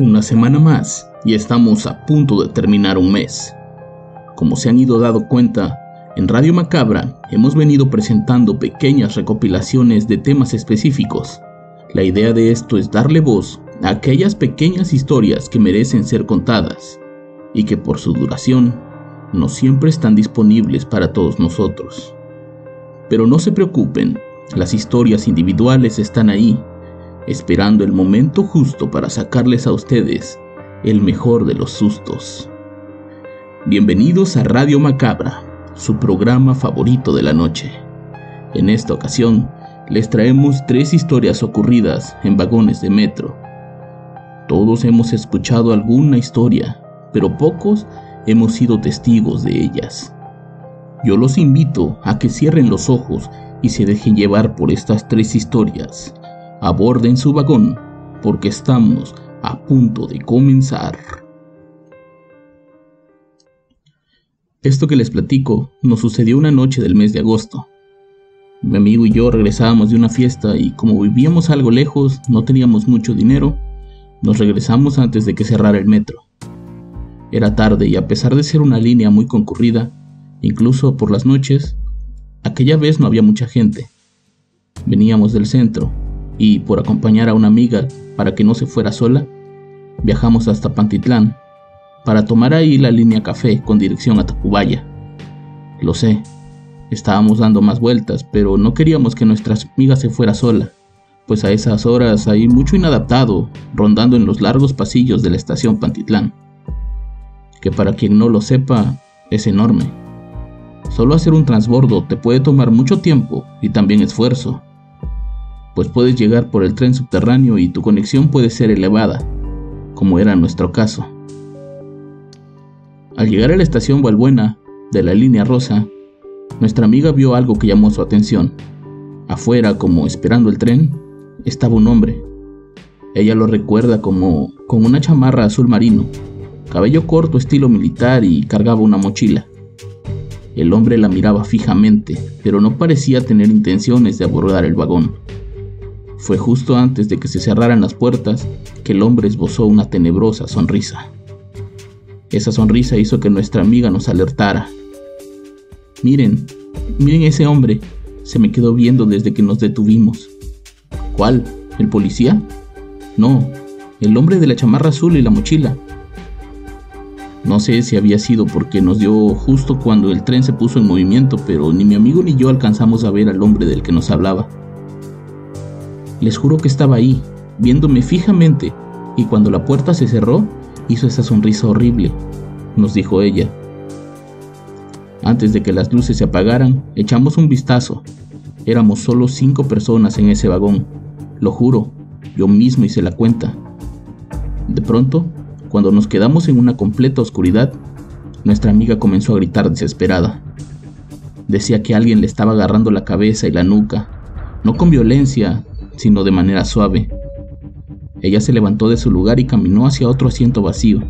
Una semana más y estamos a punto de terminar un mes. Como se han ido dado cuenta, en Radio Macabra hemos venido presentando pequeñas recopilaciones de temas específicos. La idea de esto es darle voz a aquellas pequeñas historias que merecen ser contadas y que por su duración no siempre están disponibles para todos nosotros. Pero no se preocupen, las historias individuales están ahí, esperando el momento justo para sacarles a ustedes el mejor de los sustos. Bienvenidos a Radio Macabra, su programa favorito de la noche. En esta ocasión, les traemos tres historias ocurridas en vagones de metro. Todos hemos escuchado alguna historia, pero pocos hemos sido testigos de ellas. Yo los invito a que cierren los ojos y se dejen llevar por estas tres historias. Aborden su vagón, porque estamos a punto de comenzar. Esto que les platico nos sucedió una noche del mes de agosto. Mi amigo y yo regresábamos de una fiesta y como vivíamos algo lejos, no teníamos mucho dinero, nos regresamos antes de que cerrara el metro. Era tarde y a pesar de ser una línea muy concurrida, incluso por las noches, aquella vez no había mucha gente. Veníamos del centro y por acompañar a una amiga para que no se fuera sola, viajamos hasta Pantitlán para tomar ahí la línea café con dirección a Tacubaya. Lo sé, estábamos dando más vueltas, pero no queríamos que nuestra amiga se fuera sola, pues a esas horas hay mucho inadaptado rondando en los largos pasillos de la estación Pantitlán, que para quien no lo sepa es enorme. Solo hacer un transbordo te puede tomar mucho tiempo y también esfuerzo, pues puedes llegar por el tren subterráneo y tu conexión puede ser elevada, como era nuestro caso. Al llegar a la estación Valbuena de la línea rosa, nuestra amiga vio algo que llamó su atención. Afuera, como esperando el tren, estaba un hombre. Ella lo recuerda como con una chamarra azul marino, cabello corto estilo militar y cargaba una mochila. El hombre la miraba fijamente, pero no parecía tener intenciones de abordar el vagón. Fue justo antes de que se cerraran las puertas que el hombre esbozó una tenebrosa sonrisa. Esa sonrisa hizo que nuestra amiga nos alertara. Miren, miren ese hombre. Se me quedó viendo desde que nos detuvimos. ¿Cuál? ¿El policía? No, el hombre de la chamarra azul y la mochila. No sé si había sido porque nos dio justo cuando el tren se puso en movimiento, pero ni mi amigo ni yo alcanzamos a ver al hombre del que nos hablaba. Les juro que estaba ahí, viéndome fijamente, y cuando la puerta se cerró, hizo esa sonrisa horrible, nos dijo ella. Antes de que las luces se apagaran, echamos un vistazo. Éramos solo cinco personas en ese vagón. Lo juro, yo mismo hice la cuenta. De pronto, cuando nos quedamos en una completa oscuridad, nuestra amiga comenzó a gritar desesperada. Decía que alguien le estaba agarrando la cabeza y la nuca, no con violencia, sino de manera suave. Ella se levantó de su lugar y caminó hacia otro asiento vacío.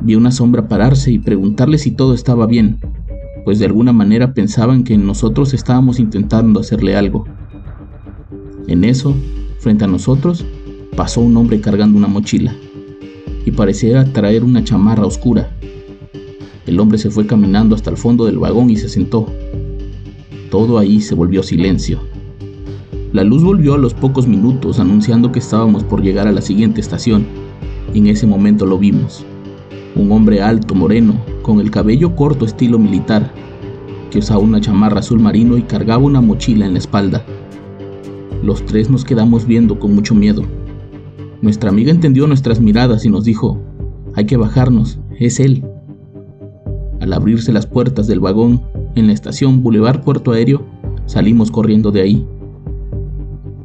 Vi una sombra pararse y preguntarle si todo estaba bien, pues de alguna manera pensaban que nosotros estábamos intentando hacerle algo. En eso, frente a nosotros, pasó un hombre cargando una mochila, y parecía traer una chamarra oscura. El hombre se fue caminando hasta el fondo del vagón y se sentó. Todo ahí se volvió silencio. La luz volvió a los pocos minutos anunciando que estábamos por llegar a la siguiente estación. En ese momento lo vimos. Un hombre alto, moreno, con el cabello corto estilo militar, que usaba una chamarra azul marino y cargaba una mochila en la espalda. Los tres nos quedamos viendo con mucho miedo. Nuestra amiga entendió nuestras miradas y nos dijo, hay que bajarnos, es él. Al abrirse las puertas del vagón en la estación Boulevard Puerto Aéreo, salimos corriendo de ahí.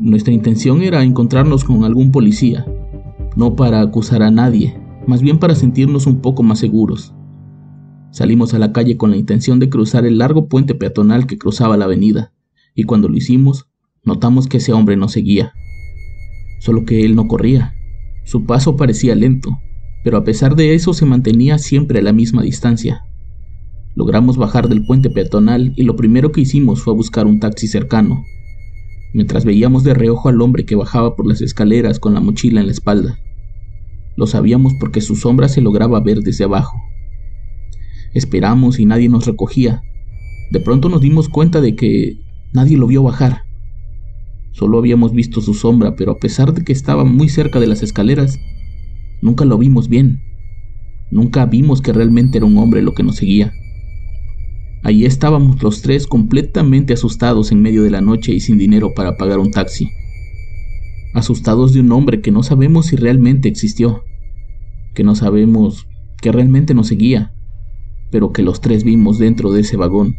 Nuestra intención era encontrarnos con algún policía, no para acusar a nadie, más bien para sentirnos un poco más seguros. Salimos a la calle con la intención de cruzar el largo puente peatonal que cruzaba la avenida, y cuando lo hicimos, notamos que ese hombre nos seguía. Solo que él no corría. Su paso parecía lento, pero a pesar de eso se mantenía siempre a la misma distancia. Logramos bajar del puente peatonal y lo primero que hicimos fue buscar un taxi cercano, mientras veíamos de reojo al hombre que bajaba por las escaleras con la mochila en la espalda. Lo sabíamos porque su sombra se lograba ver desde abajo. Esperamos y nadie nos recogía. De pronto nos dimos cuenta de que nadie lo vio bajar. Solo habíamos visto su sombra, pero a pesar de que estaba muy cerca de las escaleras, nunca lo vimos bien. Nunca vimos que realmente era un hombre lo que nos seguía. Allí estábamos los tres completamente asustados en medio de la noche y sin dinero para pagar un taxi. Asustados de un hombre que no sabemos si realmente existió, que no sabemos que realmente nos seguía, pero que los tres vimos dentro de ese vagón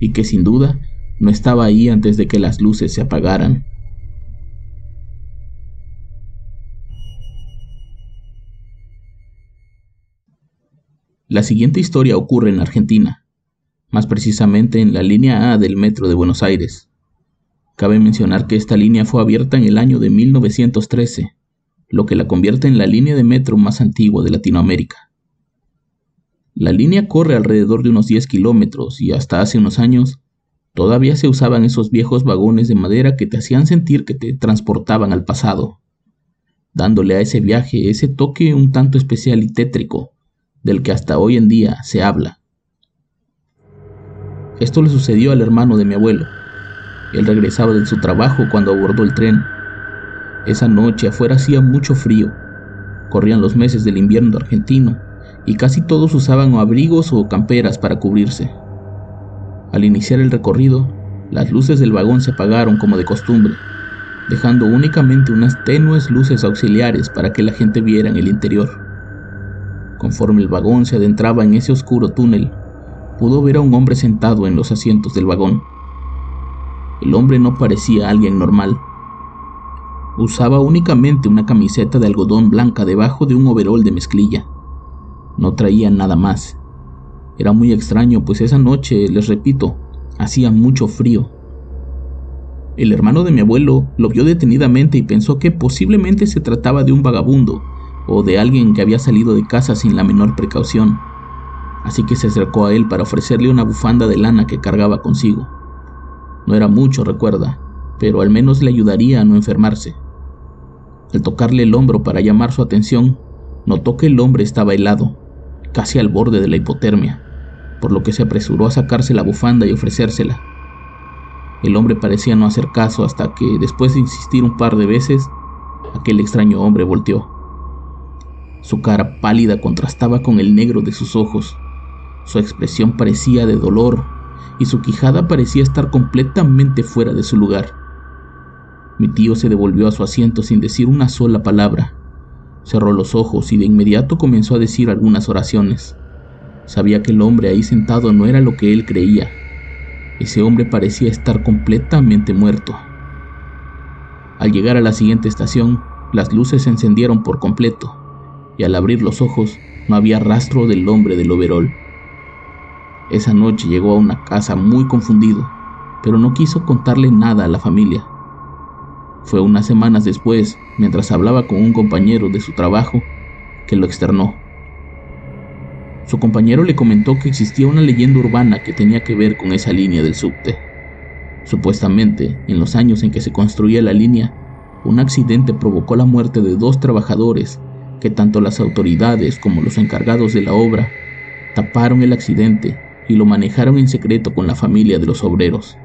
y que sin duda no estaba ahí antes de que las luces se apagaran. La siguiente historia ocurre en Argentina más precisamente en la línea A del Metro de Buenos Aires. Cabe mencionar que esta línea fue abierta en el año de 1913, lo que la convierte en la línea de metro más antigua de Latinoamérica. La línea corre alrededor de unos 10 kilómetros y hasta hace unos años todavía se usaban esos viejos vagones de madera que te hacían sentir que te transportaban al pasado, dándole a ese viaje ese toque un tanto especial y tétrico del que hasta hoy en día se habla. Esto le sucedió al hermano de mi abuelo. Él regresaba de su trabajo cuando abordó el tren. Esa noche afuera hacía mucho frío. Corrían los meses del invierno argentino y casi todos usaban abrigos o camperas para cubrirse. Al iniciar el recorrido, las luces del vagón se apagaron como de costumbre, dejando únicamente unas tenues luces auxiliares para que la gente viera en el interior. Conforme el vagón se adentraba en ese oscuro túnel, pudo ver a un hombre sentado en los asientos del vagón. El hombre no parecía alguien normal. Usaba únicamente una camiseta de algodón blanca debajo de un overol de mezclilla. No traía nada más. Era muy extraño, pues esa noche, les repito, hacía mucho frío. El hermano de mi abuelo lo vio detenidamente y pensó que posiblemente se trataba de un vagabundo o de alguien que había salido de casa sin la menor precaución así que se acercó a él para ofrecerle una bufanda de lana que cargaba consigo. No era mucho, recuerda, pero al menos le ayudaría a no enfermarse. Al tocarle el hombro para llamar su atención, notó que el hombre estaba helado, casi al borde de la hipotermia, por lo que se apresuró a sacarse la bufanda y ofrecérsela. El hombre parecía no hacer caso hasta que, después de insistir un par de veces, aquel extraño hombre volteó. Su cara pálida contrastaba con el negro de sus ojos, su expresión parecía de dolor y su quijada parecía estar completamente fuera de su lugar. Mi tío se devolvió a su asiento sin decir una sola palabra. Cerró los ojos y de inmediato comenzó a decir algunas oraciones. Sabía que el hombre ahí sentado no era lo que él creía. Ese hombre parecía estar completamente muerto. Al llegar a la siguiente estación, las luces se encendieron por completo, y al abrir los ojos no había rastro del hombre del overol. Esa noche llegó a una casa muy confundido, pero no quiso contarle nada a la familia. Fue unas semanas después, mientras hablaba con un compañero de su trabajo, que lo externó. Su compañero le comentó que existía una leyenda urbana que tenía que ver con esa línea del subte. Supuestamente, en los años en que se construía la línea, un accidente provocó la muerte de dos trabajadores que tanto las autoridades como los encargados de la obra taparon el accidente y lo manejaron en secreto con la familia de los obreros.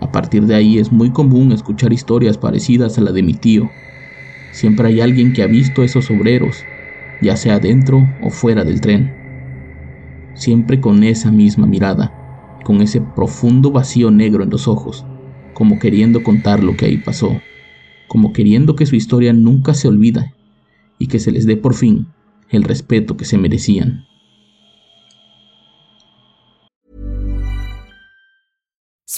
A partir de ahí es muy común escuchar historias parecidas a la de mi tío. Siempre hay alguien que ha visto a esos obreros, ya sea dentro o fuera del tren. Siempre con esa misma mirada, con ese profundo vacío negro en los ojos, como queriendo contar lo que ahí pasó, como queriendo que su historia nunca se olvida y que se les dé por fin el respeto que se merecían.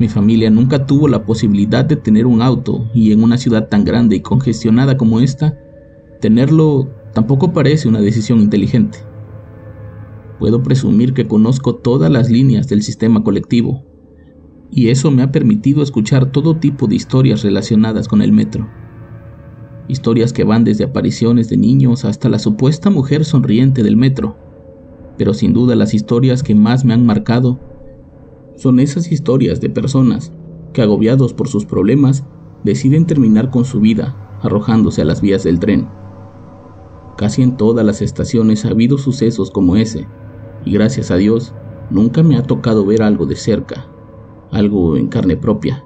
Mi familia nunca tuvo la posibilidad de tener un auto y en una ciudad tan grande y congestionada como esta, tenerlo tampoco parece una decisión inteligente. Puedo presumir que conozco todas las líneas del sistema colectivo y eso me ha permitido escuchar todo tipo de historias relacionadas con el metro. Historias que van desde apariciones de niños hasta la supuesta mujer sonriente del metro pero sin duda las historias que más me han marcado son esas historias de personas que agobiados por sus problemas deciden terminar con su vida arrojándose a las vías del tren. Casi en todas las estaciones ha habido sucesos como ese, y gracias a Dios nunca me ha tocado ver algo de cerca, algo en carne propia.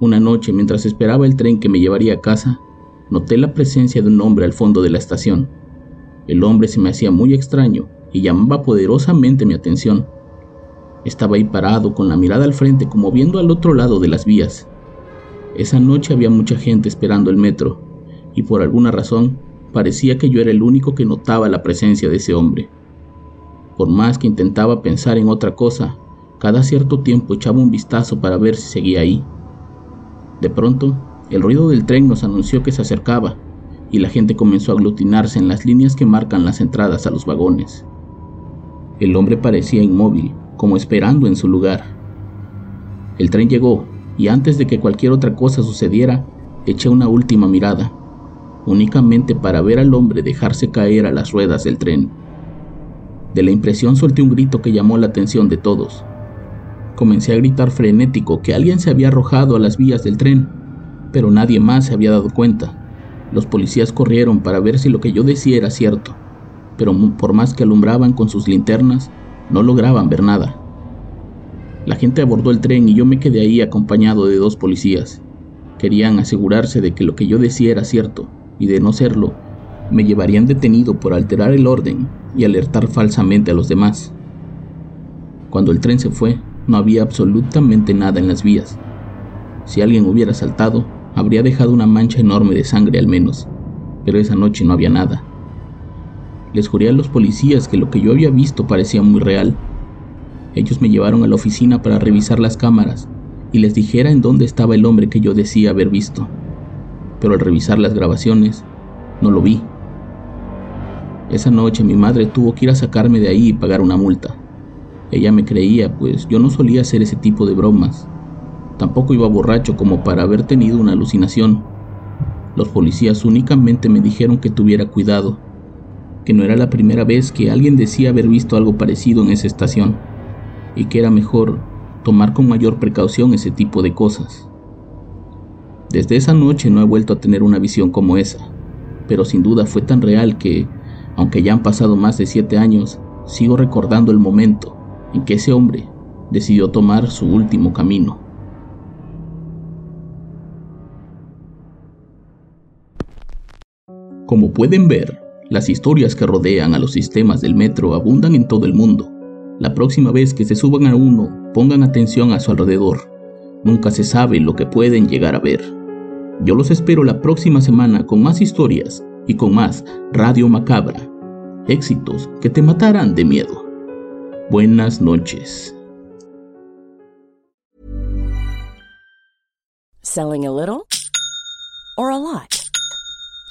Una noche, mientras esperaba el tren que me llevaría a casa, noté la presencia de un hombre al fondo de la estación. El hombre se me hacía muy extraño y llamaba poderosamente mi atención. Estaba ahí parado con la mirada al frente como viendo al otro lado de las vías. Esa noche había mucha gente esperando el metro y por alguna razón parecía que yo era el único que notaba la presencia de ese hombre. Por más que intentaba pensar en otra cosa, cada cierto tiempo echaba un vistazo para ver si seguía ahí. De pronto, el ruido del tren nos anunció que se acercaba y la gente comenzó a aglutinarse en las líneas que marcan las entradas a los vagones. El hombre parecía inmóvil, como esperando en su lugar. El tren llegó y antes de que cualquier otra cosa sucediera, eché una última mirada, únicamente para ver al hombre dejarse caer a las ruedas del tren. De la impresión solté un grito que llamó la atención de todos. Comencé a gritar frenético que alguien se había arrojado a las vías del tren, pero nadie más se había dado cuenta. Los policías corrieron para ver si lo que yo decía era cierto, pero por más que alumbraban con sus linternas, no lograban ver nada. La gente abordó el tren y yo me quedé ahí acompañado de dos policías. Querían asegurarse de que lo que yo decía era cierto, y de no serlo, me llevarían detenido por alterar el orden y alertar falsamente a los demás. Cuando el tren se fue, no había absolutamente nada en las vías. Si alguien hubiera saltado, habría dejado una mancha enorme de sangre al menos, pero esa noche no había nada. Les juré a los policías que lo que yo había visto parecía muy real. Ellos me llevaron a la oficina para revisar las cámaras y les dijera en dónde estaba el hombre que yo decía haber visto. Pero al revisar las grabaciones, no lo vi. Esa noche mi madre tuvo que ir a sacarme de ahí y pagar una multa. Ella me creía, pues yo no solía hacer ese tipo de bromas, Tampoco iba borracho como para haber tenido una alucinación. Los policías únicamente me dijeron que tuviera cuidado, que no era la primera vez que alguien decía haber visto algo parecido en esa estación, y que era mejor tomar con mayor precaución ese tipo de cosas. Desde esa noche no he vuelto a tener una visión como esa, pero sin duda fue tan real que, aunque ya han pasado más de siete años, sigo recordando el momento en que ese hombre decidió tomar su último camino. Como pueden ver, las historias que rodean a los sistemas del metro abundan en todo el mundo. La próxima vez que se suban a uno, pongan atención a su alrededor. Nunca se sabe lo que pueden llegar a ver. Yo los espero la próxima semana con más historias y con más Radio Macabra. Éxitos que te matarán de miedo. Buenas noches. Selling a little or a lot?